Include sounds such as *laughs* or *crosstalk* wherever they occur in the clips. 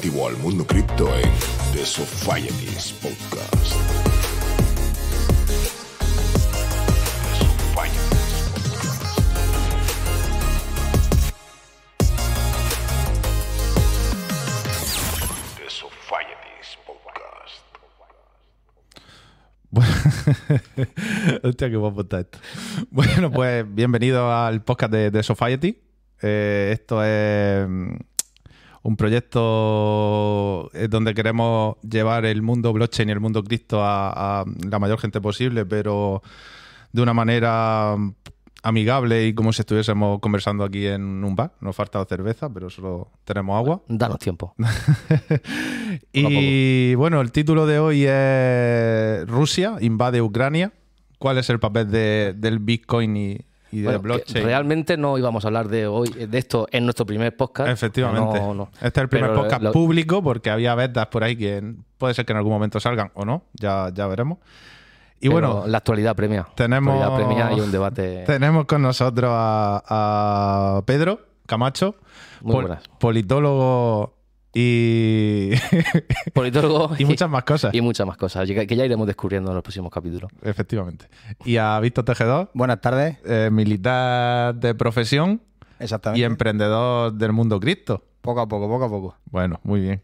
relativo al mundo cripto en The Societies Podcast. The Societies Podcast. The. *laughs* Hostia, qué guapo está esto. Bueno, pues bienvenido al podcast de, de Society. Eh, esto es un proyecto eh, donde queremos llevar el mundo blockchain y el mundo cripto a, a la mayor gente posible, pero de una manera amigable y como si estuviésemos conversando aquí en un bar. Nos falta cerveza, pero solo tenemos agua. Danos tiempo. *laughs* Y bueno, el título de hoy es Rusia invade Ucrania. ¿Cuál es el papel de- del Bitcoin y, y de Bueno, blockchain? realmente no íbamos a hablar de hoy de esto en nuestro primer podcast. Efectivamente. No, no. Este es el primer Pero podcast lo- público porque había betas por ahí que puede ser que en algún momento salgan o no, ya, ya veremos. Y pero bueno, la actualidad premia. tenemos, La actualidad premia y un debate. *laughs* tenemos con nosotros a, a Pedro Camacho, Muy pol- buenas. politólogo y, *laughs* Politólogo *laughs* y muchas más cosas. y muchas más cosas que que ya iremos descubriendo en los próximos capítulos. Efectivamente. Y a Víctor Tejedor, Buenas tardes. eh, militar de profesión Exactamente. y emprendedor del mundo cripto. Poco a poco, poco a poco. Bueno, muy bien.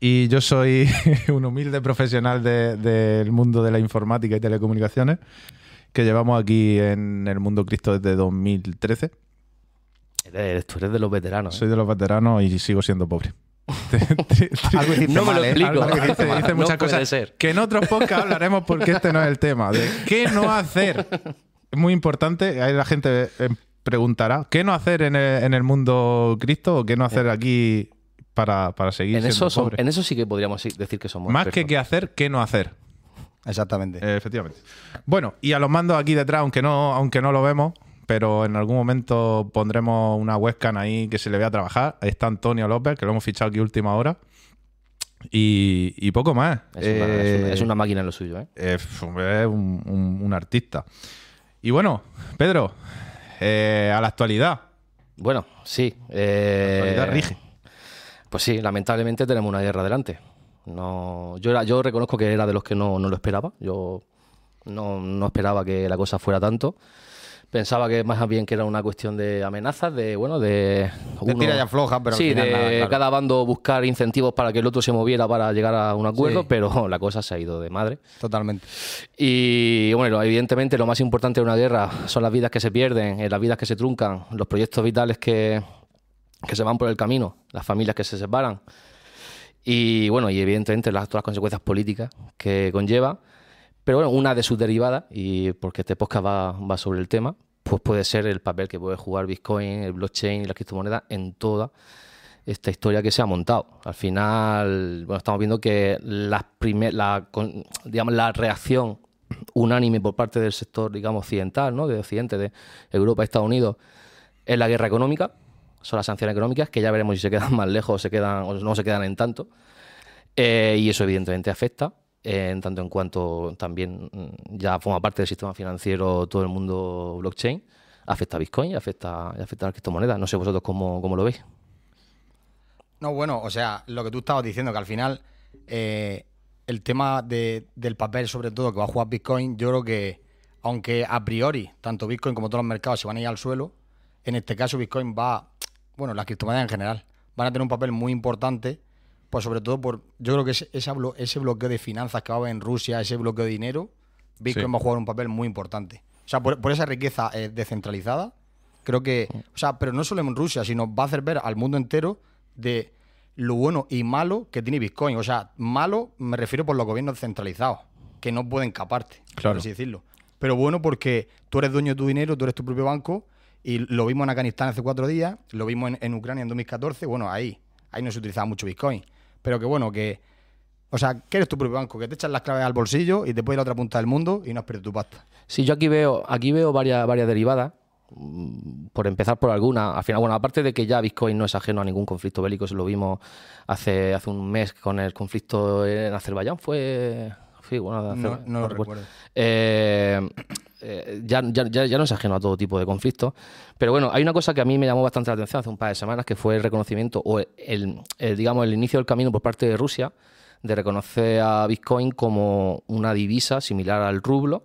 Y yo soy *laughs* un humilde profesional de- del mundo de la informática y telecomunicaciones que llevamos aquí en el mundo cripto desde 2013. Eres, tú eres de los veteranos. ¿eh? Soy de los veteranos y sigo siendo pobre. *laughs* Algo hiciste No me lo ¿eh? explico. *laughs* Dice, muchas cosas ser. que en otros podcasts hablaremos porque este no es el tema. De ¿Qué no hacer? Es muy importante. Ahí la gente eh, preguntará ¿qué no hacer en el, en el mundo cripto o qué no hacer aquí para, para seguir En siendo eso, son- en eso sí que podríamos decir que somos Más que qué hacer, qué no hacer. Exactamente. Eh, efectivamente. Bueno, y a los mandos aquí detrás, aunque no, aunque no lo vemos, pero en algún momento pondremos una webcam ahí que se le vea trabajar. Ahí está Antonio López, que lo hemos fichado aquí última hora. Y, y poco más. Es, una, es Eh, una- es una máquina en lo suyo. ¿eh? eh, es un, un- un artista. Y bueno, Pedro, eh, a la actualidad. Bueno, sí. eh, La actualidad rige. Pues sí, lamentablemente tenemos una guerra delante. No, yo, era, yo reconozco que era de los que no, no lo esperaba. Yo no, no esperaba que la cosa fuera tanto. Pensaba que más bien que era una cuestión de amenazas, de bueno, de. De tira y afloja, pero al sí, final de nada, claro. cada bando buscar incentivos para que el otro se moviera para llegar a un acuerdo, Sí. pero *laughs* la cosa se ha ido de madre. Totalmente. Y bueno, evidentemente lo más importante de una guerra son las vidas que se pierden, las vidas que se truncan, los proyectos vitales que, que se van por el camino, las familias que se separan. Y bueno, y evidentemente las, todas las consecuencias políticas que conlleva. Pero bueno, una de sus derivadas, y porque este podcast va, sobre el tema, pues puede ser el papel que puede jugar Bitcoin, el blockchain y las criptomonedas en toda esta historia que se ha montado. Al final, bueno, estamos viendo que la, reacción unánime por parte del sector, digamos, occidental, ¿no? de Occidente, de Europa Estados Unidos, es la guerra económica, son las sanciones económicas, que ya veremos si se quedan *laughs* más lejos o, se quedan, o no se quedan en tanto. Eh, y eso evidentemente afecta, en tanto en cuanto también mm, ya forma parte del sistema financiero todo el mundo blockchain, afecta a Bitcoin y afecta, a las criptomonedas. No sé vosotros cómo, cómo lo veis. No, bueno, o sea, lo que tú estabas diciendo, que al final eh, el tema de- del papel, sobre todo, que va a jugar Bitcoin, yo creo que, aunque a priori, tanto Bitcoin como todos los mercados se van a ir al suelo, en este caso Bitcoin va, bueno, las criptomonedas en general, van a tener un papel muy importante, pues sobre todo por, yo creo que ese, ese bloqueo de finanzas que va a haber en Rusia, ese bloqueo de dinero, Bitcoin Sí. va a jugar un papel muy importante. O sea, por, por esa riqueza eh, descentralizada, creo que, o sea, pero no solo en Rusia, sino va a hacer ver al mundo entero de lo bueno y malo que tiene Bitcoin. O sea, malo me refiero por los gobiernos centralizados, que no pueden caparte, Claro. por así decirlo. Pero bueno porque tú eres dueño de tu dinero, tú eres tu propio banco, y lo vimos en Afganistán hace cuatro días, lo vimos en, en Ucrania en 2014, bueno, ahí, ahí no se utilizaba mucho Bitcoin. Pero que bueno, que... O sea, que eres tu propio banco, que te echas las claves al bolsillo y te puedes ir a otra punta del mundo y no has perdido tu pasta. Sí, yo aquí veo, aquí veo varias, varias derivadas. Mm, Por empezar por alguna, al final, bueno, aparte de que ya Bitcoin no es ajeno a ningún conflicto bélico, eso lo vimos hace, hace un mes con el conflicto en Azerbaiyán, fue. Sí, bueno, de No, no lo recuerdo. Eh, eh, ya, ya, ya, no es ajeno a todo tipo de conflictos. Pero bueno, hay una cosa que a mí me llamó bastante la atención hace un par de semanas, que fue el reconocimiento o el, el, digamos, el inicio del camino por parte de Rusia de reconocer a Bitcoin como una divisa similar al rublo,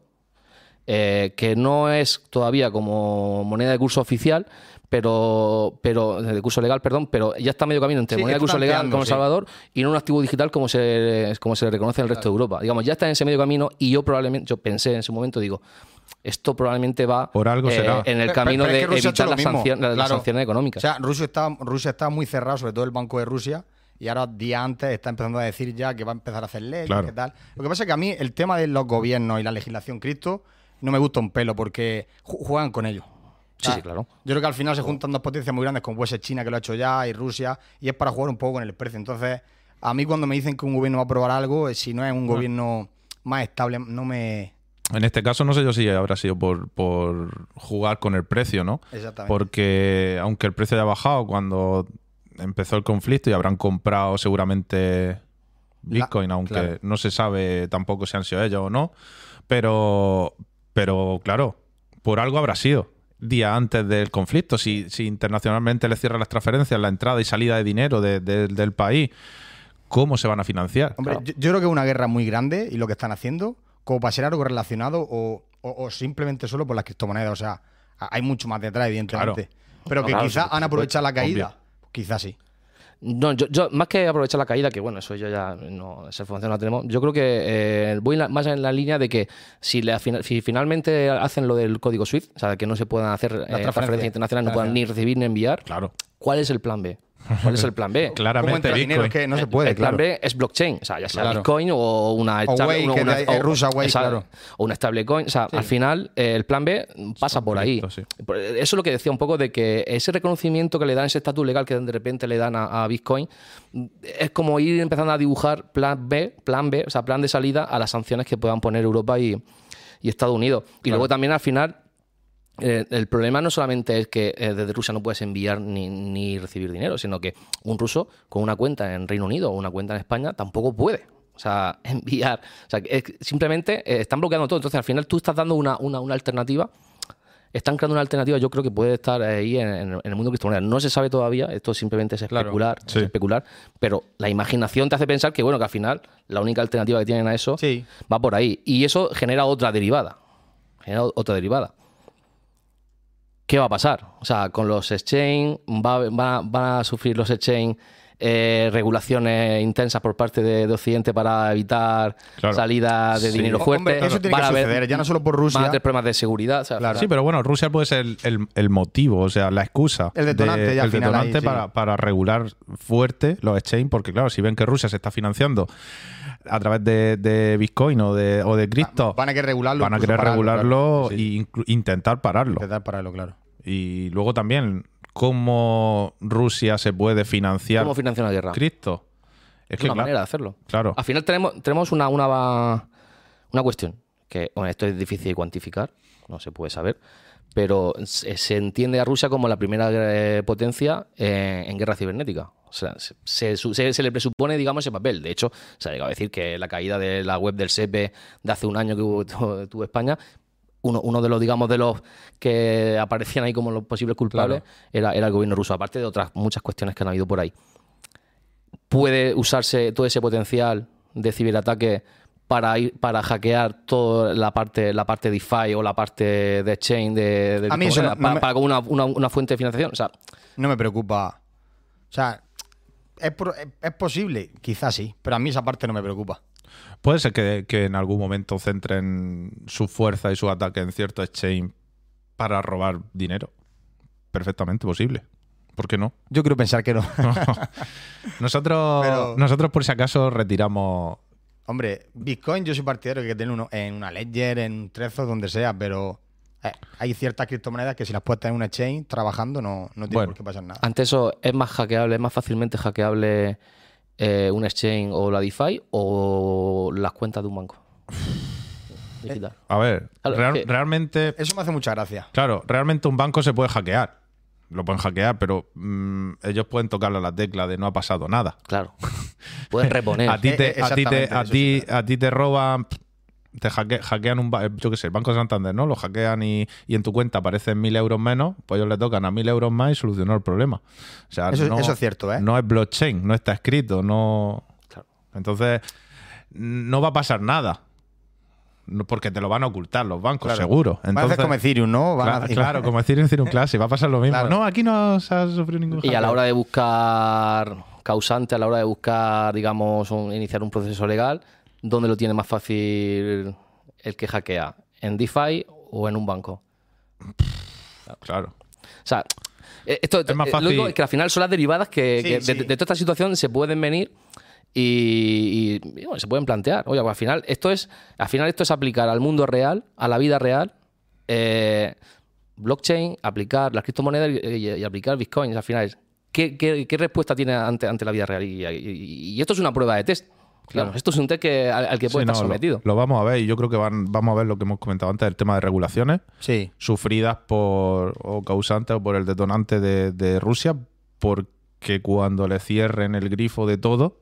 eh, que no es todavía como moneda de curso oficial, pero, pero de curso legal, perdón, pero ya está medio camino entre Sí, moneda de curso legal como sí. Salvador y no un activo digital como se, como se le reconoce en el resto de Europa. Digamos, ya está en ese medio camino y yo probablemente, yo pensé en ese momento, digo, esto probablemente va Por algo eh, será. en el camino pero es de evitar las, claro. sanciones económicas. O sea, Rusia está, Rusia está muy cerrado, sobre todo el Banco de Rusia, y ahora día antes está empezando a decir ya que va a empezar a hacer leyes, Claro. que tal. Lo que pasa es que a mí el tema de los gobiernos y la legislación cripto no me gusta un pelo porque ju- juegan con ellos. Sí, sí, claro. Yo creo que al final se juntan dos potencias muy grandes como puede ser China, que lo ha hecho ya, y Rusia, y es para jugar un poco con el precio. Entonces, a mí cuando me dicen que un gobierno va a aprobar algo, eh, si no es un gobierno más estable, no me... En este caso no sé yo si habrá sido por, por jugar con el precio, ¿no? Exactamente. Porque aunque el precio haya bajado cuando empezó el conflicto y habrán comprado seguramente Bitcoin, La- aunque claro. no se sabe tampoco si han sido ellos o no. Pero, pero claro, por algo habrá sido. Día antes del conflicto, si, si internacionalmente le cierran las transferencias, la entrada y salida de dinero de- de- del país, ¿cómo se van a financiar? Hombre, yo, yo creo que es una guerra muy grande y lo que están haciendo, como para ser algo relacionado o, o- o simplemente solo por las criptomonedas. O sea, hay mucho más detrás, evidentemente. Pero que Claro, quizás han aprovechado la caída. obvio. Quizás sí. No, yo, yo- más que aprovechar la caída, que bueno, eso yo ya no, esa información no la tenemos. Yo creo que eh, voy más en la línea de que si, le, afina- si finalmente hacen lo del código SWIFT, o sea, que no se puedan hacer eh, transferencias internacionales, no puedan ni recibir ni enviar, Claro. ¿cuál es el plan B? ¿Cuál es el plan B? *laughs* ¿Cómo Claramente entra dinero? Que no se puede, el plan claro. B es blockchain, o sea, ya sea Claro. Bitcoin o una O ahí es rusa, Wave, esa- claro. o una stablecoin, o sea, al final eh, el plan B pasa por ahí. sí. Eso es lo que decía un poco de que ese reconocimiento que le dan, ese estatus legal que de repente le dan a, a Bitcoin, es como ir empezando a dibujar plan B, plan B, o sea, plan de salida a las sanciones que puedan poner Europa y, y Estados Unidos. Y luego también al final eh, el problema no solamente es que eh, desde Rusia no puedes enviar ni, ni recibir dinero, sino que un ruso con una cuenta en Reino Unido o una cuenta en España tampoco puede. O sea, *laughs* enviar. O sea, que es simplemente eh, están bloqueando todo. Entonces, al final tú estás dando una, una, una alternativa. Están creando una alternativa, yo creo que puede estar ahí en, en- en el mundo criptomoneda. No se sabe todavía, esto simplemente es especular, Sí. especular, pero la imaginación te hace pensar que, bueno, que al final la única alternativa que tienen a eso Sí. va por ahí. Y eso genera otra derivada. Genera otra derivada. ¿Qué va a pasar? O sea, con los exchange, va- va- van a sufrir los exchange eh, regulaciones intensas por parte de, de Occidente para evitar Claro. salida de Sí. dinero Hombre, fuerte. eso tiene que haber- suceder, ya no solo por Rusia. Van a tener problemas de seguridad. o sea, Claro. Sí, pero bueno, Rusia puede ser el, el- el motivo, o sea, la excusa. El detonante de- ya al el final detonante ahí, sí. para, regular fuerte los exchange, porque claro, si ven que Rusia se está financiando a través de, de Bitcoin o de, o de cripto, Van a querer regularlo. van a querer pararlo, regularlo claro. e Sí. intentar pararlo. Intentar pararlo, claro. Y luego también, ¿cómo Rusia se puede financiar ¿Cómo financia una guerra? cripto? Es Es que, una claro, manera de hacerlo. claro. Al final tenemos, tenemos una, una, una cuestión que bueno, esto es difícil de cuantificar, no se puede saber, pero se, se entiende a Rusia como la primera eh, potencia eh, en guerra cibernética. O sea, se, se, le presupone, digamos, ese papel. De hecho, se ha llegado a decir que la caída de la web del SEPE de hace un año que hubo- *laughs* tu- tuvo España, uno, uno de los, digamos, de los que aparecían ahí como los posibles culpables era, era el gobierno ruso, aparte de otras muchas cuestiones que han habido por ahí puede usarse todo ese potencial de ciberataque para ir para hackear toda la parte la parte DeFi o la parte de exchange de, de A mí eso no- criptomonedas, no para, me- para como una, una- una fuente de financiación o sea No me preocupa. O sea, es, es- es posible, quizás sí, pero a mí esa parte no me preocupa. Puede ser que, que en algún momento centren su fuerza y su ataque en cierto exchange para robar dinero. Perfectamente posible. ¿Por qué no? Yo quiero pensar que no. *laughs* Nosotros, Pero- nosotros por si acaso retiramos. Hombre, Bitcoin yo soy partidario de que tener uno en una Ledger, en un Trezor, donde sea, pero eh, hay ciertas criptomonedas que si las puedes tener en una exchange trabajando no, no tiene Bueno. por qué pasar nada. ante eso es más hackeable es más fácilmente hackeable eh, un exchange o la DeFi o las cuentas de un banco *sighs* Digital. A ver, Claro, real- es que- realmente. Eso me hace mucha gracia. Claro, realmente un banco se puede hackear. Lo pueden hackear, pero mm, ellos pueden tocarle a la tecla de no ha pasado nada. claro pueden reponer *laughs* A ti Eh, te, eh, a ti te, exactamente, a eso ti, sí, a ti te roban te hacke- hackean un, ba- yo qué sé, el Banco Santander, ¿no? Lo hackean y, y en tu cuenta aparecen mil euros menos, pues ellos le tocan a mil euros más y solucionó el problema. O sea, Eso- no, eso es cierto, ¿eh? No es blockchain, no está escrito, no. Claro. Entonces, no va a pasar nada. No- Porque te lo van a ocultar los bancos, Claro. seguro. Entonces, como Ethereum, ¿no? Van a claro, como Ethereum Ethereum Classic, va a pasar lo mismo. Claro. No, aquí no se ha sufrido ningún Y a la hora de buscar causante, a la hora de buscar, digamos, un- iniciar un proceso legal, ¿dónde lo tiene más fácil el que hackea? ¿En DeFi o en un banco? Claro. O sea, eh, esto Es más eh, fácil- lo digo es que al final son las derivadas que, Sí, que de, sí. de toda esta situación se pueden venir y, y, y, bueno, se pueden plantear. Oye, pues al final esto es, al final esto es aplicar al mundo real, a la vida real, eh, blockchain, aplicar las criptomonedas y, y- y aplicar bitcoins. Al final es ¿qué, qué, qué respuesta tiene ante, ante la vida real? Y, y- y esto es una prueba de test. Claro, esto es un test que, al, al que puede Sí, estar no, sometido. Lo, vamos a ver y yo creo que van, vamos a ver lo que hemos comentado antes, el tema de regulaciones Sí. sufridas por o causantes o por el detonante de, de Rusia, porque cuando le cierren el grifo de todo,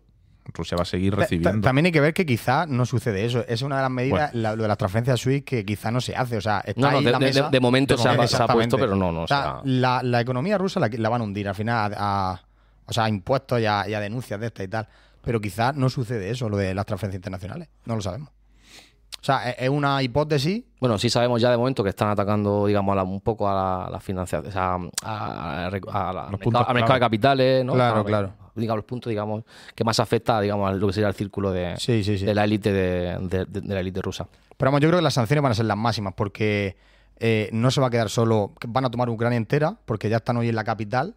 Rusia va a seguir Ta- ta- recibiendo. También hay que ver que quizá no sucede eso. Es una de las medidas, la- lo de las transferencias SWIFT, que quizá no se hace. O sea, está No, no, ahí de- la de- mesa. de- de momento se ha- se ha Exactamente. puesto, pero no, no, O sea, o sea- la, la economía rusa la, la van a hundir al final a, a- o sea, a impuestos y a, y a denuncias de estas y tal. Pero quizá no sucede eso, lo de las transferencias internacionales. No lo sabemos. O sea, es, es una hipótesis. Bueno, sí sabemos ya de momento que están atacando, digamos, a la- un poco a la, la financiación, o sea, a, a- a la- Los al mercado, de capitales, ¿no? Claro, claro. Digamos, los puntos, digamos, que más afecta, digamos, a lo que sería el círculo de, Sí, sí, sí. de la élite de, de- de- de la élite rusa. Pero vamos, yo creo que las sanciones van a ser las máximas porque eh, no se va a quedar solo. Van a tomar Ucrania entera porque ya están hoy en la capital,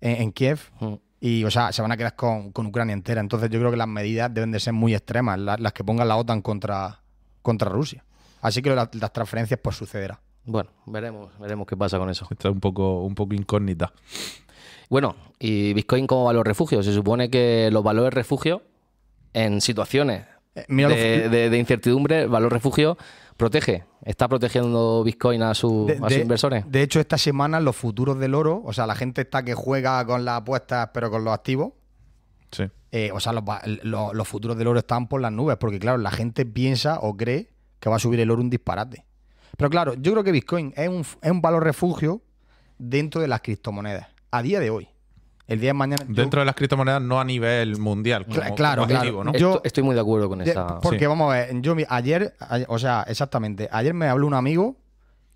en, en Kiev. Mm. Y, o sea, se van a quedar con, con Ucrania entera. Entonces, yo creo que las medidas deben de ser muy extremas, la- las, que ponga la OTAN contra, contra Rusia. Así que las, las transferencias, pues sucederá. Bueno, veremos, veremos qué pasa con eso. Esto es un poco, un poco incógnita. Bueno, y Bitcoin como valor refugio. Se supone que los valores refugio en situaciones de, de- de incertidumbre, el valor refugio protege. Está protegiendo Bitcoin a, su- De, a sus de- inversores. de hecho, esta semana los futuros del oro, o sea, la gente está que juega con las apuestas, pero con los activos, Sí. eh, o sea, los, los futuros del oro están por las nubes, porque claro, la gente piensa o cree que va a subir el oro un disparate. Pero claro, yo creo que Bitcoin es un, es un valor refugio dentro de las criptomonedas, a día de hoy. El día de mañana... yo- Dentro de las criptomonedas, no a nivel mundial. Como- claro, como claro. Yo- Esto- estoy muy de acuerdo con de- esa. porque sí. vamos a ver, yo ayer, ayer- o sea, exactamente, ayer me habló un amigo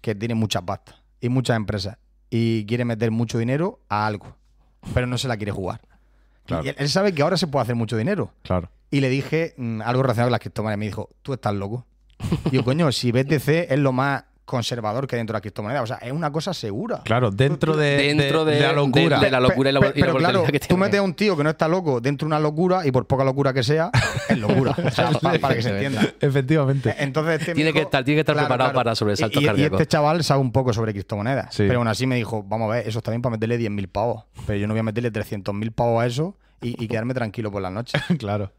que tiene muchas pastas y muchas empresas y quiere meter mucho dinero a algo, pero no se la quiere jugar. Claro. Y él, él sabe que ahora se puede hacer mucho dinero. Claro. Y le dije mm, algo relacionado con las criptomonedas. Me dijo, tú estás loco. *laughs* Y yo, coño, si BTC es lo más conservador que dentro de las criptomonedas. O sea, es una cosa segura. Claro, dentro de, Dentro de- la locura. de- de la locura y la- Pe- y la pero claro, que tú metes a un tío que no está loco dentro de una locura y por poca locura que sea, es locura. O sea, *laughs* pa- para, que se entienda. Efectivamente. Entonces, este Tiene que estar- tiene que estar preparado para sobresaltos y, y- y este chaval sabe un poco sobre criptomonedas. Sí. Pero aún así me dijo, vamos a ver, eso está bien para meterle 10.000 pavos. Pero yo no voy a meterle 300.000 pavos a eso y, y quedarme tranquilo por la noche. *laughs* claro.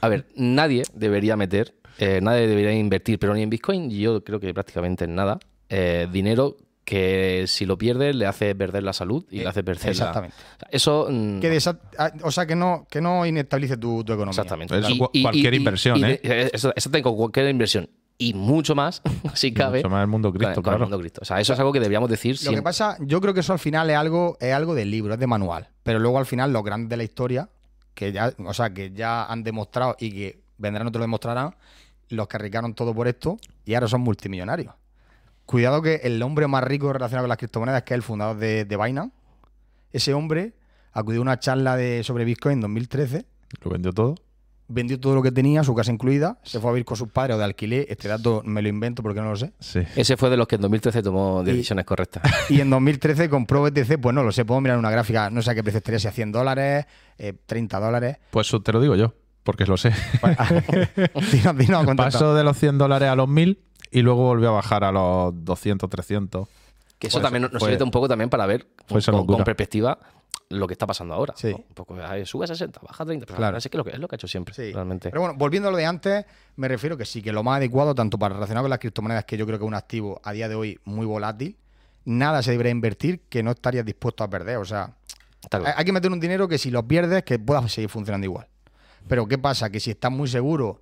A ver, nadie debería meter, eh, nadie debería invertir, pero ni en Bitcoin, yo creo que prácticamente en nada, eh, dinero que si lo pierde le hace perder la salud y le hace perder la- Exactamente. O sea, Eso. mm, Que desa- ah, o sea, que no, que no inestabilice tu, tu economía. Exactamente. Cu- cualquier inversión, y ¿eh? Eso, eso tengo cualquier inversión. Y mucho más, *laughs* si cabe. Mucho más el mundo Cristo, con- con el claro. mundo Cristo. O sea, eso es algo que deberíamos decir Lo siempre. que pasa, yo creo que eso al final es algo, es algo del libro, es de manual. Pero luego al final los grandes de la historia, que ya, o sea, que ya han demostrado y que vendrán otros lo demostrarán, los que arriesgaron todo por esto y ahora son multimillonarios. Cuidado que el hombre más rico relacionado con las criptomonedas, que es el fundador de, de Binance, ese hombre acudió a una charla de, sobre Bitcoin en 2013, Lo vendió todo. vendió todo lo que tenía, su casa incluida, se fue a vivir con sus padres o de alquiler. Este dato me lo invento porque no lo sé. Sí. Ese fue de los que en 2013 tomó decisiones correctas. *laughs* Y en 2013 compró BTC, pues no lo sé, puedo mirar una gráfica, no sé a qué precio estaría, si a 100 dólares, eh, 30 dólares. Pues eso te lo digo yo, porque lo sé. *laughs* dinos, *laughs* contesta. Pasó de los 100 dólares a los 1000 y luego volvió a bajar a los 200, 300. Que eso también nos sirve un poco también para ver con, perspectiva lo que está pasando ahora. Sí. ¿no? Un poco, ay, sube a 60, baja a 30. Pero Claro. claro. es, que lo que es lo que ha hecho siempre, Sí. realmente. Pero bueno, volviendo a lo de antes, me refiero que sí, que lo más adecuado, tanto para relacionar con las criptomonedas, que yo creo que es un activo a día de hoy muy volátil, nada se debería invertir que no estarías dispuesto a perder. O sea, hay que meter un dinero que si lo pierdes, que pueda seguir funcionando igual. Pero ¿qué pasa? Que si estás muy seguro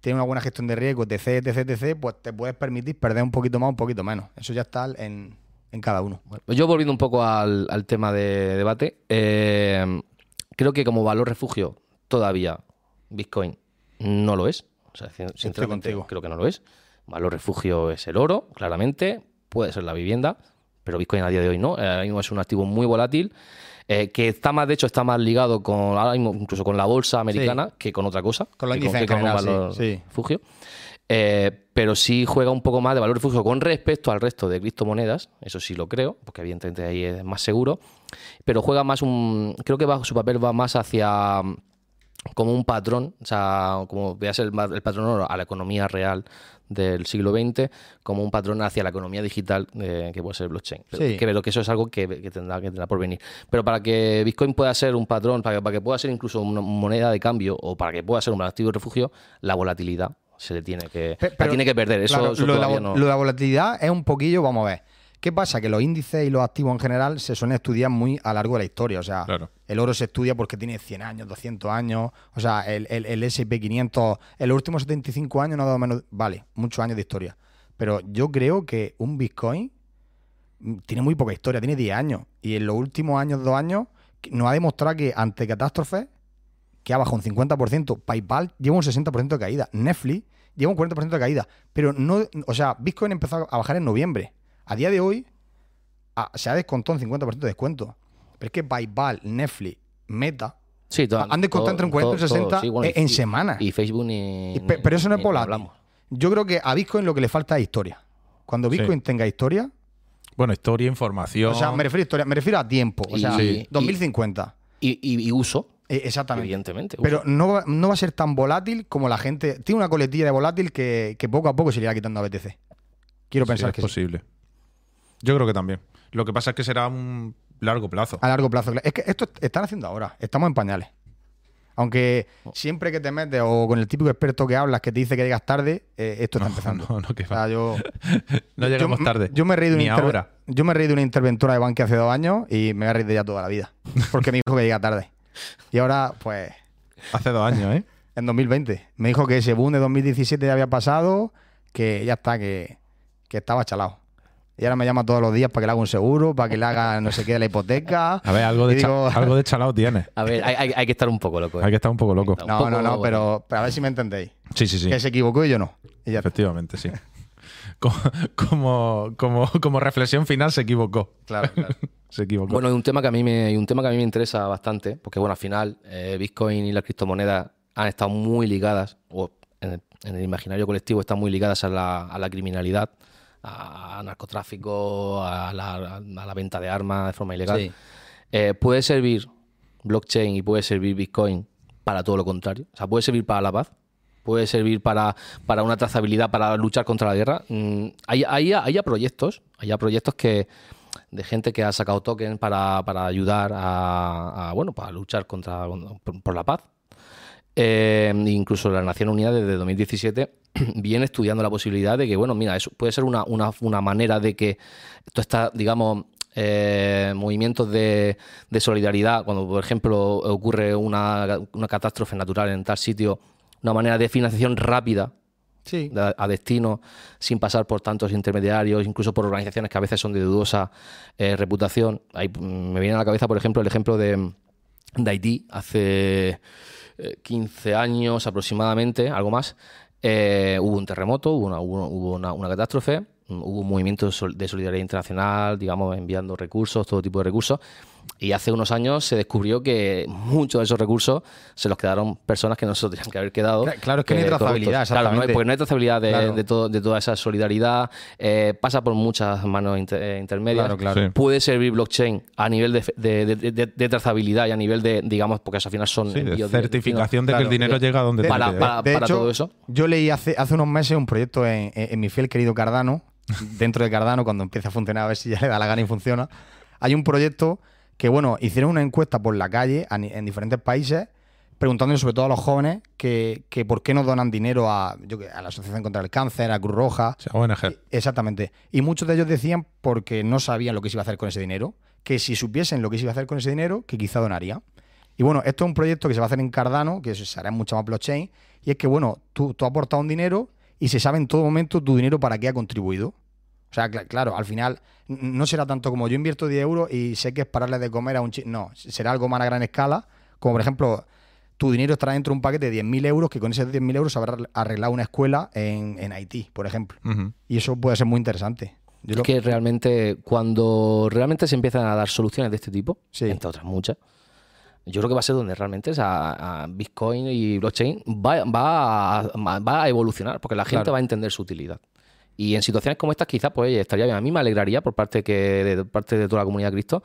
tienes una buena gestión de riesgo, etc, etc, etc, pues te puedes permitir perder un poquito más, un poquito menos. Eso ya está en, en cada uno. Bueno, yo volviendo un poco al, al tema de debate, eh, creo que como valor refugio todavía Bitcoin no lo es. O sea, sin- sinceramente contigo. creo que no lo es. Valor refugio es el oro, claramente. Puede ser la vivienda, pero Bitcoin a día de hoy no. Eh, Ahora mismo es un activo muy volátil. Eh, que está más, de hecho, está más ligado con incluso con la bolsa americana que con otra cosa. Con los índices general, sí, valor sí. refugio. Eh, pero sí juega un poco más de valor refugio con respecto al resto de criptomonedas, eso sí lo creo, porque evidentemente ahí es más seguro, pero juega más un, creo que va, su papel va más hacia como un patrón, o sea, como veas el, el patrón a la economía real del siglo XX, como un patrón hacia la economía digital eh, que puede ser blockchain. Pero Sí. que, pero que eso es algo que, que tendrá, que tendrá por venir. Pero para que Bitcoin pueda ser un patrón, para que, para que pueda ser incluso una moneda de cambio o para que pueda ser un activo de refugio, la volatilidad se le tiene que, la tiene que perder. Eso, claro, eso lo, la, no- lo de la volatilidad es un poquillo, vamos a ver. ¿Qué pasa? Que los índices y los activos en general se suelen estudiar muy a lo largo de la historia. O sea, Claro. el oro se estudia porque tiene 100 años, 200 años. O sea, el, el, el S&P 500 en los últimos 75 años no ha dado menos... Vale, muchos años de historia. Pero yo creo que un Bitcoin mm, tiene muy poca historia, tiene 10 años. Y en los últimos años, dos años, nos ha demostrado que ante catástrofes que ha bajado un 50%, PayPal lleva un 60% de caída, Netflix lleva un 40% de caída, pero no, o sea, Bitcoin empezó a bajar en noviembre. A día de hoy a- se ha descontado un 50% de descuento. Pero es que PayPal, Netflix, Meta Sí, todo- han descontado entre un 40 y un todo- todo, 60 sí, bueno, en, y- semanas. Y Facebook ni. Y pe- pero eso no es volátil. hablamos. Yo creo que a Bitcoin lo que le falta es historia. Cuando Sí. Bitcoin tenga historia, Bueno, historia, información. o sea, me refiero a historia, me refiero a tiempo, o Y- sea, Sí. 2050. Y, y- y uso, Eh, exactamente. evidentemente. Pero no va, no va a ser tan volátil como la gente. Tiene una coletilla de volátil que, que poco a poco se le irá quitando a BTC. Quiero Sí, pensar es que sí. posible. Yo creo que también. Lo que pasa es que será a un largo plazo. A largo plazo. Es que esto están haciendo ahora. Estamos en pañales. Aunque siempre que te metes o con el típico experto que hablas que te dice que llegas tarde, eh, esto está empezando. No, no, que O sea, va. yo, *laughs* No llegamos yo- tarde. Yo me he reído de Ni una interve- ahora. Yo me he reído de una interventora de banque hace dos años y me voy a reír de ella toda la vida. Porque me dijo que llega tarde. Y ahora, pues, Hace dos años, ¿eh? en 2020. Me dijo que ese boom de 2017 ya había pasado, que ya está, que, que estaba chalado. Y ahora me llama todos los días para que le haga un seguro, para que le haga no sé qué de la hipoteca. A ver, algo de, digo- algo de chalado tienes. A ver, hay, hay- hay que estar un poco loco. ¿eh? Hay que estar un poco loco. Un No, poco- no, no, pero, pero a ver si me entendéis. Sí, sí, sí. Que se equivocó y yo no. Y ya está. Efectivamente, sí. Co- Como, como, como reflexión final se equivocó. Claro, claro. *laughs* Se equivocó. Bueno, hay un tema que a mí me, un tema que a mí me interesa bastante, porque bueno, al final eh, Bitcoin y las criptomonedas han estado muy ligadas, o en el, en el imaginario colectivo están muy ligadas a la, a la criminalidad, a, narcotráfico, a la, a la venta de armas de forma ilegal. Sí. Eh, puede servir blockchain y puede servir Bitcoin para todo lo contrario. O sea, puede servir para la paz, puede servir para, para una trazabilidad, para luchar contra la guerra. Mm, hay, hay, hay proyectos, hay proyectos que de gente que ha sacado tokens para, para ayudar a, a, bueno, para luchar contra por, por la paz. Eh, incluso la Nación Unida desde 2017 *clears throat* viene estudiando la posibilidad de que, bueno, mira, eso puede ser una, una, una manera de que esto está, digamos, eh, movimientos de, de, solidaridad, cuando por ejemplo ocurre una, una, catástrofe natural en tal sitio, una manera de financiación rápida sí. a, a, destino, sin pasar por tantos intermediarios, incluso por organizaciones que a veces son de dudosa eh, reputación. Ahí me viene a la cabeza, por ejemplo, el ejemplo de, de Haití hace 15 años aproximadamente, algo más. Eh, hubo un terremoto, hubo una, hubo una, una catástrofe, hubo un movimiento de solidaridad internacional, digamos, enviando recursos, todo tipo de recursos. Y hace unos años se descubrió que muchos de esos recursos se los quedaron personas que no se los tenían que haber quedado. Claro, es que no hay trazabilidad, Claro, no hay, porque no hay trazabilidad de, Claro. de, todo- de toda esa solidaridad. eh, pasa por muchas manos inter- eh, intermedias. Claro, claro. Sí. Puede servir blockchain a nivel de, de- de- de- de trazabilidad y a nivel de, digamos, porque eso al final son Sí, de certificación de, que el dinero de- llega a donde de- tiene para- para- De hecho, todo eso. Yo leí hace, hace unos meses un proyecto en, en- en mi fiel querido Cardano, *laughs* dentro de Cardano, cuando empiece a funcionar, a ver si ya le da la gana y funciona. Hay un proyecto que, bueno, hicieron una encuesta por la calle en diferentes países, preguntándole sobre todo a los jóvenes que, que por qué no donan dinero a, yo a la Asociación contra el Cáncer, a Cruz Roja. O sea, ONG. Exactamente. Y muchos de ellos decían porque no sabían lo que se iba a hacer con ese dinero, que si supiesen lo que se iba a hacer con ese dinero, que quizá donaría. Y bueno, esto es un proyecto que se va a hacer en Cardano, que se hará en mucha más blockchain. Y es que, bueno, tú, tú has aportado un dinero y se sabe en todo momento tu dinero para qué ha contribuido. O sea, cl- claro, al final no será tanto como yo invierto 10 euros y sé que es para darle de comer a un chico. No, será algo más a gran escala. Como por ejemplo, tu dinero estará dentro de un paquete de 10.000 euros que con esos 10.000 euros se habrá arreglado una escuela en, en Haití, por ejemplo. Y eso puede ser muy interesante. Yo Es lo- que realmente, cuando realmente se empiezan a dar soluciones de este tipo, Sí. entre otras muchas, yo creo que va a ser donde realmente a Bitcoin y blockchain va, va, a, va a evolucionar, porque la gente Claro. va a entender su utilidad. Y en situaciones como estas, quizás, pues estaría bien. A mí me alegraría por parte, que, de parte de toda la comunidad de Cristo,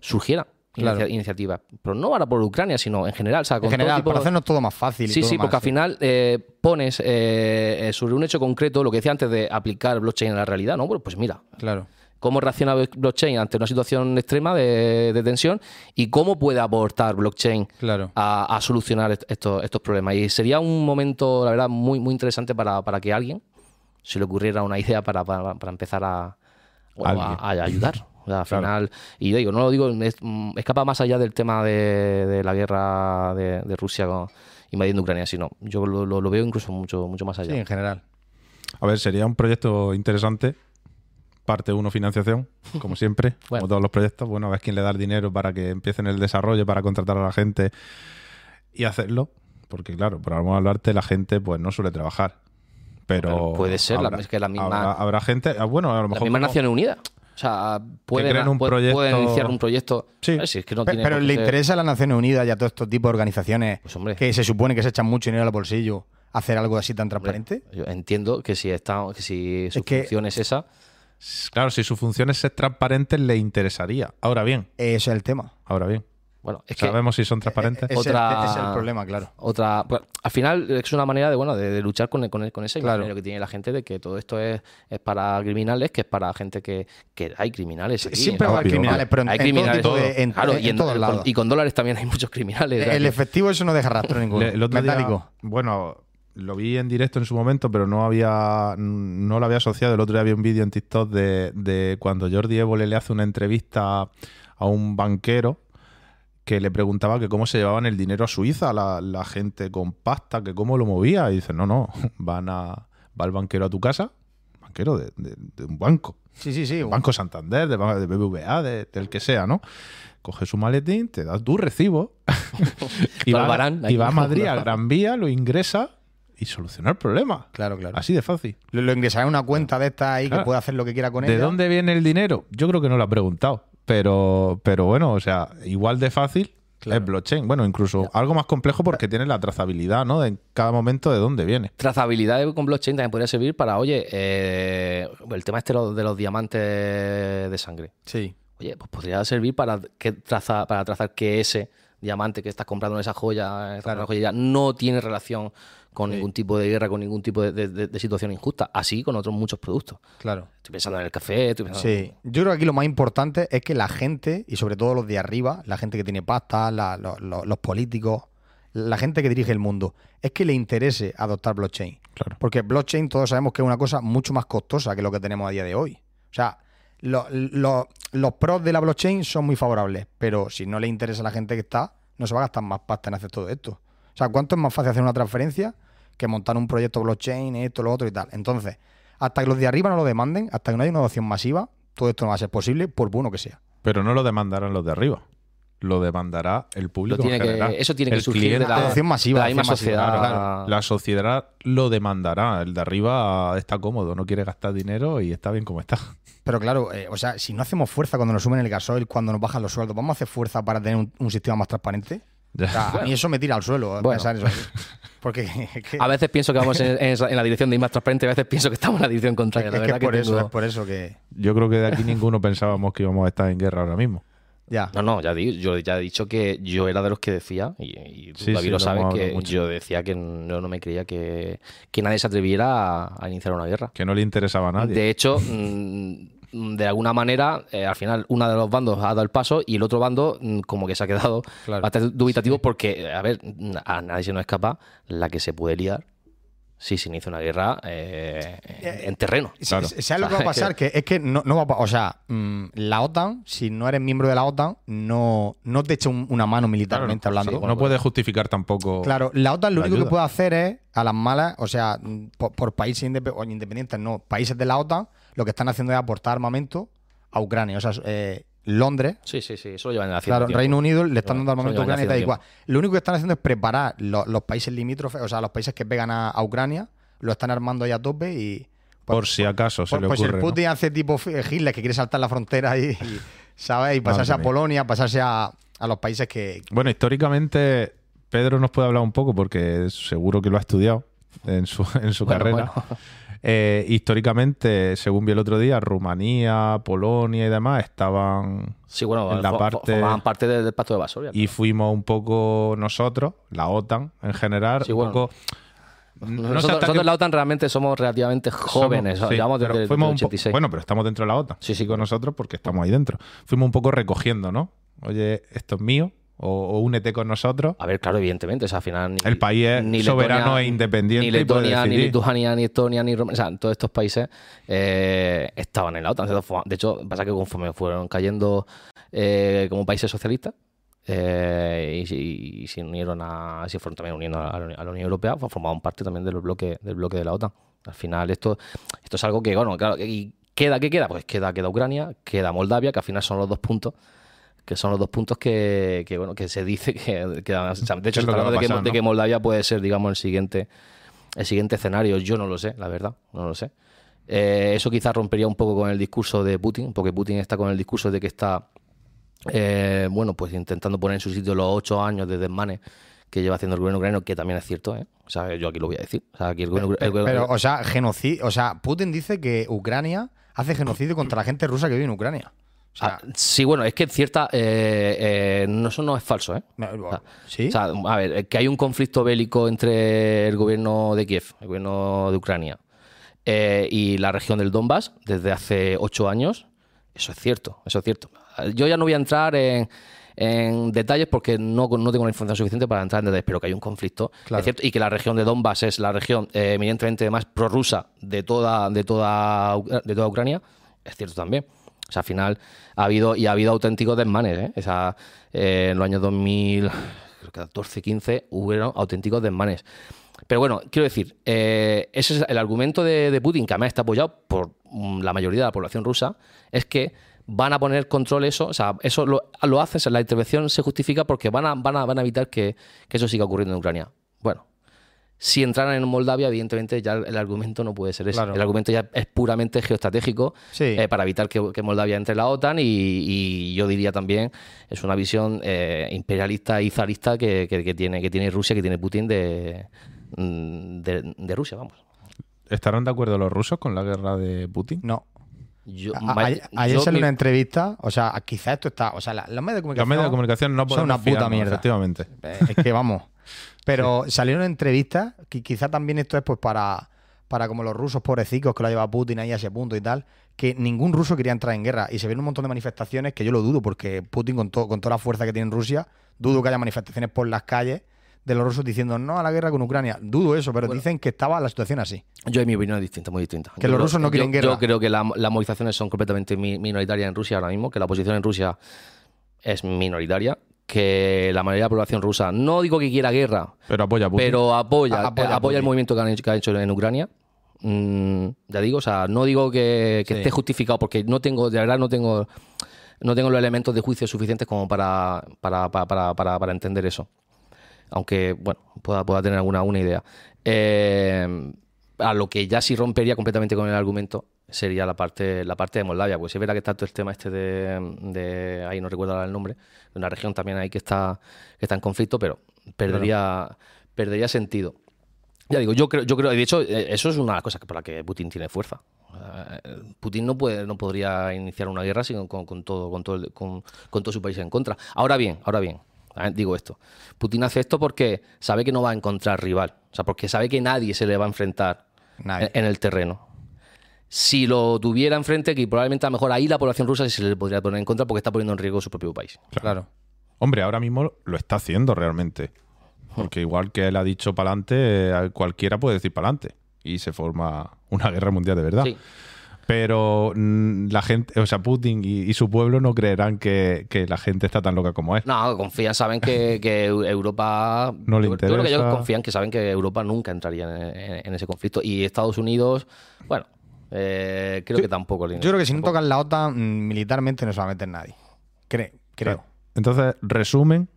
surgieran Claro. inicia- iniciativas. Pero no ahora por Ucrania, sino en general. O sea, con en todo general, tipo para de- hacernos todo más fácil. y Sí, todo sí, más- porque al final eh, pones eh, eh, sobre un hecho concreto lo que decía antes de aplicar blockchain a la realidad, ¿no? Bueno, pues mira, Claro. cómo reacciona blockchain ante una situación extrema de, de tensión y cómo puede aportar blockchain Claro. a, a solucionar est- estos, estos problemas. Y sería un momento, la verdad, muy, muy interesante para, para que alguien se le ocurriera una idea para, para- para empezar a, a- a ayudar. O sea, al Claro. final, y yo digo, no lo digo, es- escapa más allá del tema de, de la guerra de, de Rusia con- invadiendo Ucrania, sino yo lo, lo- lo veo incluso mucho, mucho más allá. Sí, en general. A ver, sería un proyecto interesante. Parte 1, financiación, *laughs* como siempre, Bueno. como todos los proyectos. Bueno, a ver quién le da el dinero para que empiecen el desarrollo, para contratar a la gente y hacerlo. Porque, claro, por amor al arte, la gente pues no suele trabajar. Pero Pero puede ser, la- es que la misma- Habrá, habrá gente, ah, bueno, a lo mejor. mismas como- Naciones Unidas. O sea, pueden, creen un pueden- proyecto- pueden iniciar un proyecto. Sí. Si es que no tiene pero le ser- interesa a las Naciones Unidas y a todo este tipo de organizaciones Pues, hombre. que se supone que se echan mucho dinero al bolsillo hacer algo así tan transparente. Yo entiendo que si, está, que si su Es que- función es esa, Claro, si su función es ser transparente, le interesaría. Ahora bien, Ese es el tema. ahora bien. Bueno, es que ¿Sabemos si son transparentes? Ese es el- Otra- es el problema, claro. otra. bueno, al final es una manera de, bueno, de, de luchar con, con, con ese Claro. imaginario que tiene la gente de que todo esto es, es para criminales, que es para gente que, que hay criminales. Aquí, Siempre ¿no? va a haber Obvio, criminales, pero en, hay en todo criminales. tipo de- en, Claro, en- y, en todos con- lados. y con dólares también hay muchos criminales. el que- efectivo eso no deja rastro ninguno. Le- el otro día- Metálico. bueno, lo vi en directo en su momento, pero no había no lo había asociado. El otro día había un vídeo en TikTok de, de cuando Jordi Évole le hace una entrevista a un banquero que le preguntaba que cómo se llevaban el dinero a Suiza, la, la gente con pasta, que cómo lo movía. Y dice, no, no, *laughs* van a, va el banquero a tu casa, banquero de, de- de un banco, Sí, sí, sí. Banco Santander, de, de BBVA, de- del que sea, ¿no? Coge su maletín, te da tu recibo *laughs* y, va, y a Madrid a Gran Vía, lo ingresa y soluciona el problema. Claro, claro. Así de fácil. Lo, lo ingresará en una cuenta de esta ahí Claro. que puede hacer lo que quiera con ¿De ella. dónde viene el dinero? Yo creo que no lo ha preguntado. Pero, pero bueno, o sea, igual de fácil Claro. es blockchain. Bueno, incluso algo más complejo porque tiene la trazabilidad, ¿no? De en cada momento de dónde viene. Trazabilidad con blockchain también podría servir para, oye, eh, el tema este de los- de los diamantes de sangre. Sí. Oye, pues podría servir para, que traza, para trazar que ese diamante que estás comprando en esa joya, esa Claro. joyería, no tiene relación con ningún tipo de guerra, con ningún tipo de, de- de- de situación injusta. Así con otros muchos productos. Claro. Estoy pensando en el café, estoy pensando Sí, yo creo que aquí lo más importante es que la gente, y sobre todo los de arriba, la gente que tiene pasta, la- los políticos, la gente que dirige el mundo, es que le interese adoptar blockchain. Claro. Porque blockchain todos sabemos que es una cosa mucho más costosa que lo que tenemos a día de hoy. O sea, lo- lo- los pros de la blockchain son muy favorables, pero si no le interesa a la gente que está, no se va a gastar más pasta en hacer todo esto. O sea, ¿cuánto es más fácil hacer una transferencia que montar un proyecto blockchain, esto, lo otro y tal? Entonces, hasta que los de arriba no lo demanden, hasta que no haya una adopción masiva, todo esto no va a ser posible, por bueno que sea. Pero no lo demandarán los de arriba. Lo demandará el público Lo tiene en que- general. eso tiene que El surgir de la, Adopción masiva, de la misma adopción masiva, sociedad. claro, La sociedad lo demandará. El de arriba está cómodo, no quiere gastar dinero y está bien como está. Pero claro, eh, o sea, si no hacemos fuerza cuando nos suben el gasoil, cuando nos bajan los sueldos, ¿vamos a hacer fuerza para tener un, un sistema más transparente? O sea, a mí eso me tira al suelo, Bueno. pensar eso. Porque que, A veces pienso que vamos en, en esa- en la dirección de ir más transparente, a veces pienso que estamos en la dirección contraria. es La que es por que eso, tengo- es por eso que. Yo creo que de aquí ninguno pensábamos que íbamos a estar en guerra ahora mismo. Ya. No, no, ya di- yo ya he dicho que yo era de los que decía, y, y tú, Sí, David sí, lo sabes, que mucho. yo decía que no, no me creía que, que nadie se atreviera a, a iniciar una guerra. Que no le interesaba a nadie. De hecho, mm, de alguna manera, eh, al final, uno de los bandos ha dado el paso y el otro bando, mm, como que se ha quedado Claro. bastante dubitativo porque, a ver, a nadie se nos escapa la que se puede liar si se inicia una guerra eh, en terreno. Claro. ¿Sabes lo que va a pasar? Que es que no, no va a pa- O sea, mm, la OTAN, si no eres miembro de la OTAN, no, no te echa un- una mano militarmente hablando. no puede justificar tampoco. Claro, la OTAN lo la único que puede hacer es, a las malas, o sea, mm, por, por países indep- o independientes, no, países de la OTAN, lo que están haciendo es aportar armamento a Ucrania. O sea, eh, Londres, Sí, sí, sí, eso lo llevan haciendo. claro, tiempo. Reino Unido le están dando armamento a Ucrania y tal y cual. Lo único que están haciendo es preparar lo- los países limítrofes, o sea, los países que pegan a, a Ucrania, lo están armando ahí a tope y. Por si acaso se Pues, le pues si ocurre. el ¿no? Putin hace tipo F- Hitler que quiere saltar la frontera y, y, ¿sabes? Y pasarse Madre a. Polonia, pasarse a, a los países que. Bueno, históricamente, Pedro nos puede hablar un poco porque seguro que lo ha estudiado en su, en su Bueno, carrera. bueno. Eh, históricamente, según vi el otro día, Rumanía, Polonia y demás estaban. Sí, bueno, en la parte- formaban parte del, del Pacto de Varsovia. Y fuimos un poco nosotros, la OTAN en general, Sí, un bueno. poco. no nosotros nosotros la OTAN realmente somos relativamente jóvenes. Somos- sí, desde, fuimos un po- 86. bueno, pero estamos dentro de la OTAN. Sí, sí, con nosotros porque estamos ahí dentro. Fuimos un poco recogiendo, ¿no? Oye, esto es mío, o, o únete con nosotros. A ver, claro, evidentemente. O sea, al final. ni- El país es soberano e independiente Ni Letonia, ni. Lituania, ni Estonia, ni Rumania. O sea, todos estos países eh, estaban en la OTAN. De hecho, pasa que conforme fueron cayendo eh, como países socialistas. eh, y, y- y se unieron a. se fueron también uniendo a la, Uni- a la Unión Europea, pues formaban parte también del bloque, del bloque de la OTAN. Al final, esto, esto es algo que, bueno, claro, y queda, ¿qué queda? Pues queda, queda Ucrania, queda Moldavia, que al final son los dos puntos que son los dos puntos que, que, bueno que se dice *laughs* que, que- o sea, de hecho se está hablando de que, Moldavia puede ser digamos el siguiente el siguiente escenario yo no lo sé la verdad no lo sé Eh, eso quizás rompería un poco con el discurso de Putin porque Putin está con el discurso de que está eh, bueno pues intentando poner en su sitio los ocho años de desmanes que lleva haciendo el gobierno ucraniano que también es cierto ¿eh? o sea yo aquí lo voy a decir o sea aquí el gobierno, el gobierno- Pero, o sea, genocidio. O sea, Putin dice que Ucrania hace genocidio contra la gente rusa que vive en Ucrania. O sea, Ah, sí, bueno, es que cierta. eh, eh, no, eso no es falso, ¿eh? O sea, ¿sí? O sea, a ver, que hay un conflicto bélico entre el gobierno de Kiev, el gobierno de Ucrania, eh, y la región del Donbass desde hace ocho años, eso es cierto, eso es cierto. Yo ya no voy a entrar en, en detalles porque no, no tengo la información suficiente para entrar en detalles, pero que hay un conflicto, Claro. es cierto, y que la región de Donbass es la región eh, eminentemente más prorrusa de toda, de, toda, de toda Ucrania, es cierto también. O sea, al final ha habido y ha habido auténticos desmanes. ¿eh? O eh, en los años 2014, 15 hubieron auténticos desmanes. Pero bueno, quiero decir, eh, ese es el argumento de, Putin, que además está apoyado por mm, la mayoría de la población rusa, es que van a poner control eso, o sea, eso lo, lo hacen, la intervención se justifica porque van a, van a, van a evitar que, que eso siga ocurriendo en Ucrania. Bueno, si entraran en Moldavia, evidentemente ya el, argumento no puede ser ese. Claro. El argumento ya es puramente geoestratégico Sí. eh, para evitar que, que Moldavia entre en la OTAN y, y yo diría también es una visión eh, imperialista y zarista que, que- que tiene, que tiene Rusia, que tiene Putin de, mm, de, de Rusia, vamos. ¿Estarán de acuerdo los rusos con la guerra de Putin? no. Yo, A- ayer ayer salió una entrevista, o sea, quizás esto está, o sea, la- los medios de Los comunicación, medios de comunicación no son una puta fiarnos, mierda. efectivamente. Eh, Es que vamos. Pero salió una entrevista, que quizá también esto es pues para, para como los rusos pobrecicos que lo lleva Putin ahí a ese punto y tal, que ningún ruso quería entrar en guerra. Y se vieron un montón de manifestaciones que yo lo dudo, porque Putin con, to- con toda la fuerza que tiene en Rusia, dudo que haya manifestaciones por las calles de los rusos diciendo no a la guerra con Ucrania. Dudo eso, pero dicen que estaba la situación así. Yo, en mi opinión, es distinta, muy distinta. Que Yo los rusos no quieren yo- guerra. Yo creo que la- las movilizaciones son completamente mi- minoritarias en Rusia ahora mismo, que la oposición en Rusia es minoritaria, que la mayoría de la población rusa, no digo que quiera guerra, Pero apoya a Putin. pero apoya, A- apoya apoya, a Putin. el movimiento que han hecho, que han hecho en Ucrania. Mm, ya digo, o sea, no digo que, que Sí. esté justificado, porque no tengo, de verdad no tengo, no tengo los elementos de juicio suficientes como para, para, para, para, para- para entender eso. Aunque, bueno, pueda, pueda tener alguna una idea. Eh, a lo que ya sí rompería completamente con el argumento sería la parte la parte de Moldavia, pues es verdad que está todo el tema este de, de- ahí no recuerdo ahora el nombre, de una región también ahí que está que está en conflicto, pero perdería perdería sentido. Ya digo, yo creo, yo creo, de hecho, eh, eso es una de las cosas que por la que Putin tiene fuerza. Eh, Putin no puede, no podría iniciar una guerra sino con, con todo, con todo, el- con, con todo su país en contra. Ahora bien, ahora bien, eh, digo esto. Putin hace esto porque sabe que no va a encontrar rival. O sea, porque sabe que nadie se le va a enfrentar Nadie. en el terreno. Si lo tuviera enfrente, que probablemente a lo mejor ahí la población rusa se le podría poner en contra porque está poniendo en riesgo su propio país. Claro. Hombre, ahora mismo lo está haciendo realmente. Porque igual que él ha dicho para adelante, cualquiera puede decir para adelante. Y se forma una guerra mundial de verdad. Sí. Pero mm, la gente, o sea, Putin y, y su pueblo no creerán que, que la gente está tan loca como es. No, confían, saben que, que Europa. No le yo, yo creo que interesa. ellos confían que saben que Europa nunca entraría en, en- en ese conflicto. Y Estados Unidos, bueno, eh, creo Yo- que tampoco. le- Yo creo que si no tocan la OTAN, mm, militarmente no se va a meter nadie. Cre- creo. Claro. Entonces, resumen,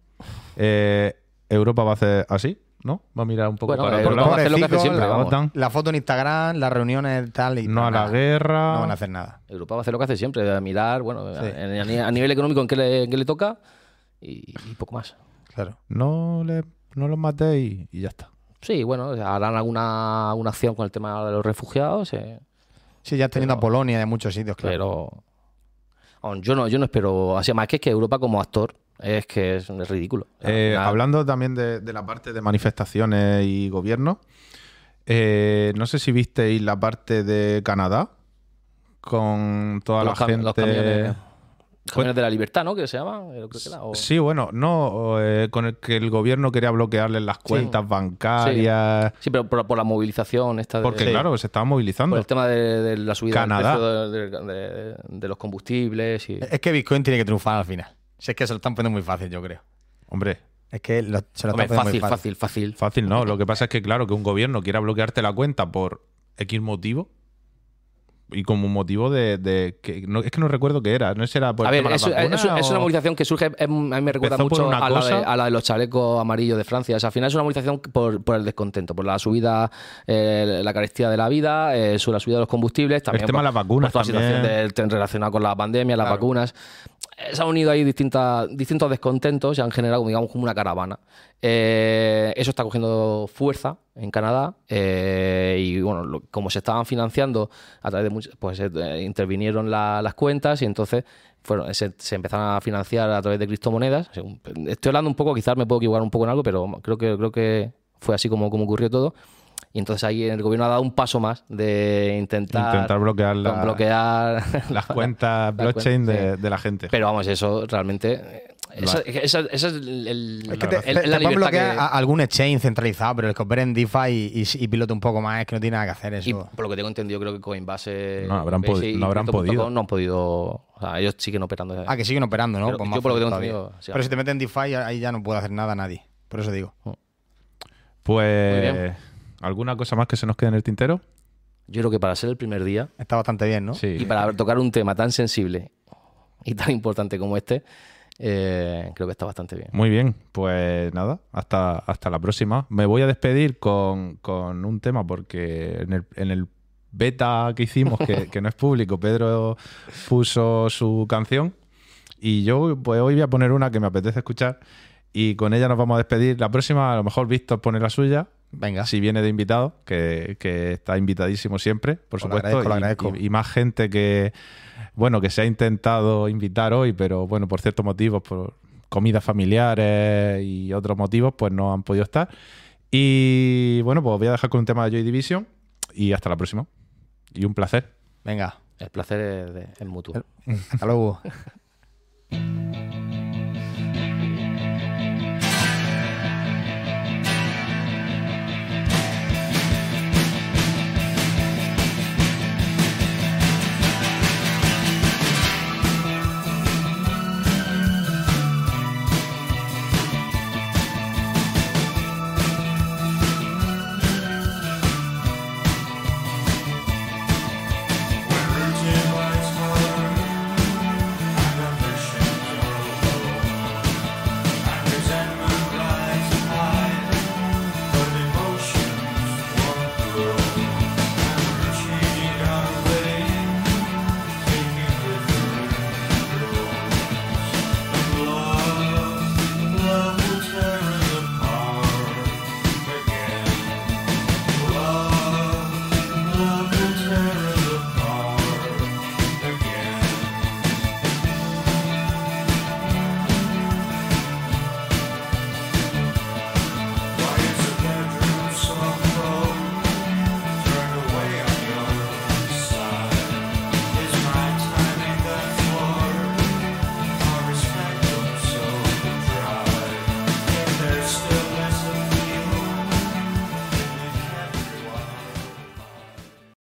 eh, Europa va a hacer así, ¿no? Va a mirar un poco Bueno, para otro Europa lado. va a hacer lo que hace Pobrecito, siempre, la vamos. OTAN, La foto en Instagram, las reuniones tal y no a la nada. guerra. No van a hacer nada. Europa va a hacer lo que hace siempre, a mirar, bueno, Sí. a, a ni- a nivel económico en qué le, en qué le toca y, y poco más. Claro. No, le, no los matéis y ya está. Sí, bueno, harán alguna, alguna acción con el tema de los refugiados, eh, Sí, ya teniendo Pero- a Polonia y a muchos sitios, claro. pero yo no, yo no espero. Así más que es que Europa como actor es que es, es ridículo. Eh, hablando también de, de la parte de manifestaciones y gobierno, eh, no sé si visteis la parte de Canadá con toda los, la gente. Camiones, camiones de la libertad, ¿no? Que se llaman. eh, creo que era, o- Sí, bueno, no, eh, con el que el gobierno quería bloquearles las cuentas bancarias. Sí, pero por, por la movilización esta de- Porque, claro, se estaban movilizando. por el tema de, de la subida Canadá. del precio de, de- de- de los combustibles y Es que Bitcoin tiene que triunfar al final. Si es que se lo están poniendo muy fácil, yo creo. Hombre, Es que lo- se lo Hombre, están poniendo fácil, muy fácil, fácil, fácil no. Lo que pasa es que, claro, que un gobierno quiera bloquearte la cuenta por X motivo y como motivo de, de que no, es que no recuerdo qué era. No era por A el ver, tema de es, vacunas es- es una o- movilización que surge, em, a mí me recuerda mucho a la, de, cosa. a la de los chalecos amarillos de Francia. O sea, al final es una movilización por, por el descontento, por la subida, eh, la carestía de la vida, eh, sobre la subida de los combustibles, también tema por, de las vacunas por toda la situación del- relacionada con la pandemia, las Claro. vacunas. Se han unido ahí distintas, distintos descontentos y han generado, digamos, como una caravana. Eh, eso está cogiendo fuerza en Canadá eh, y, bueno, como se estaban financiando a través de muchos, pues eh, intervinieron la- las cuentas y entonces fueron, se, se empezaron a financiar a través de criptomonedas. Estoy hablando un poco, quizás me puedo equivocar un poco en algo, pero creo que, creo que fue así como, como ocurrió todo. Y entonces ahí el gobierno ha dado un paso más de intentar, Intentar bloquear la- bloquear *laughs* las *laughs* cuentas la blockchain cuen- de, sí. de la gente. Pero vamos, eso realmente. eh, Esa, esa- esa es el, Es que te, el- te- la te libertad bloquear que- a- algún exchange centralizado, pero el que opere en DeFi y, y, y pilote un poco más es que no tiene nada que hacer eso. Y por lo que tengo entendido, creo que Coinbase. No habrán y no habrán podido. No han podido. O sea, ellos siguen operando. Ah, que siguen operando, ¿no? Pero Pues yo por lo que tengo entendido, sí, Pero si te meten en DeFi, ahí ya no puede hacer nada nadie. Por eso digo. Muy Pues, bien. ¿Alguna cosa más que se nos quede en el tintero? Yo creo que para ser el primer día Está bastante bien, ¿no? Sí. y para tocar un tema tan sensible y tan importante como este, eh, creo que está bastante bien. Muy bien, pues nada, hasta, hasta la próxima. Me voy a despedir con, con un tema porque en el, en el beta que hicimos, que, *laughs* que no es público, Pedro puso su canción y yo pues hoy voy a poner una que me apetece escuchar y con ella nos vamos a despedir. La próxima a lo mejor Víctor pone la suya. Venga. Si viene de invitado, que, que está invitadísimo siempre, por Pues lo supuesto. agradezco, lo y- agradezco. y- y más gente que, bueno, que se ha intentado invitar hoy, pero bueno, por ciertos motivos, por comidas familiares y otros motivos, pues no han podido estar. Y bueno, pues voy a dejar con un tema de Joy Division y hasta la próxima. Y un placer. Venga. El placer es, de- es mutuo. Hasta luego. *laughs*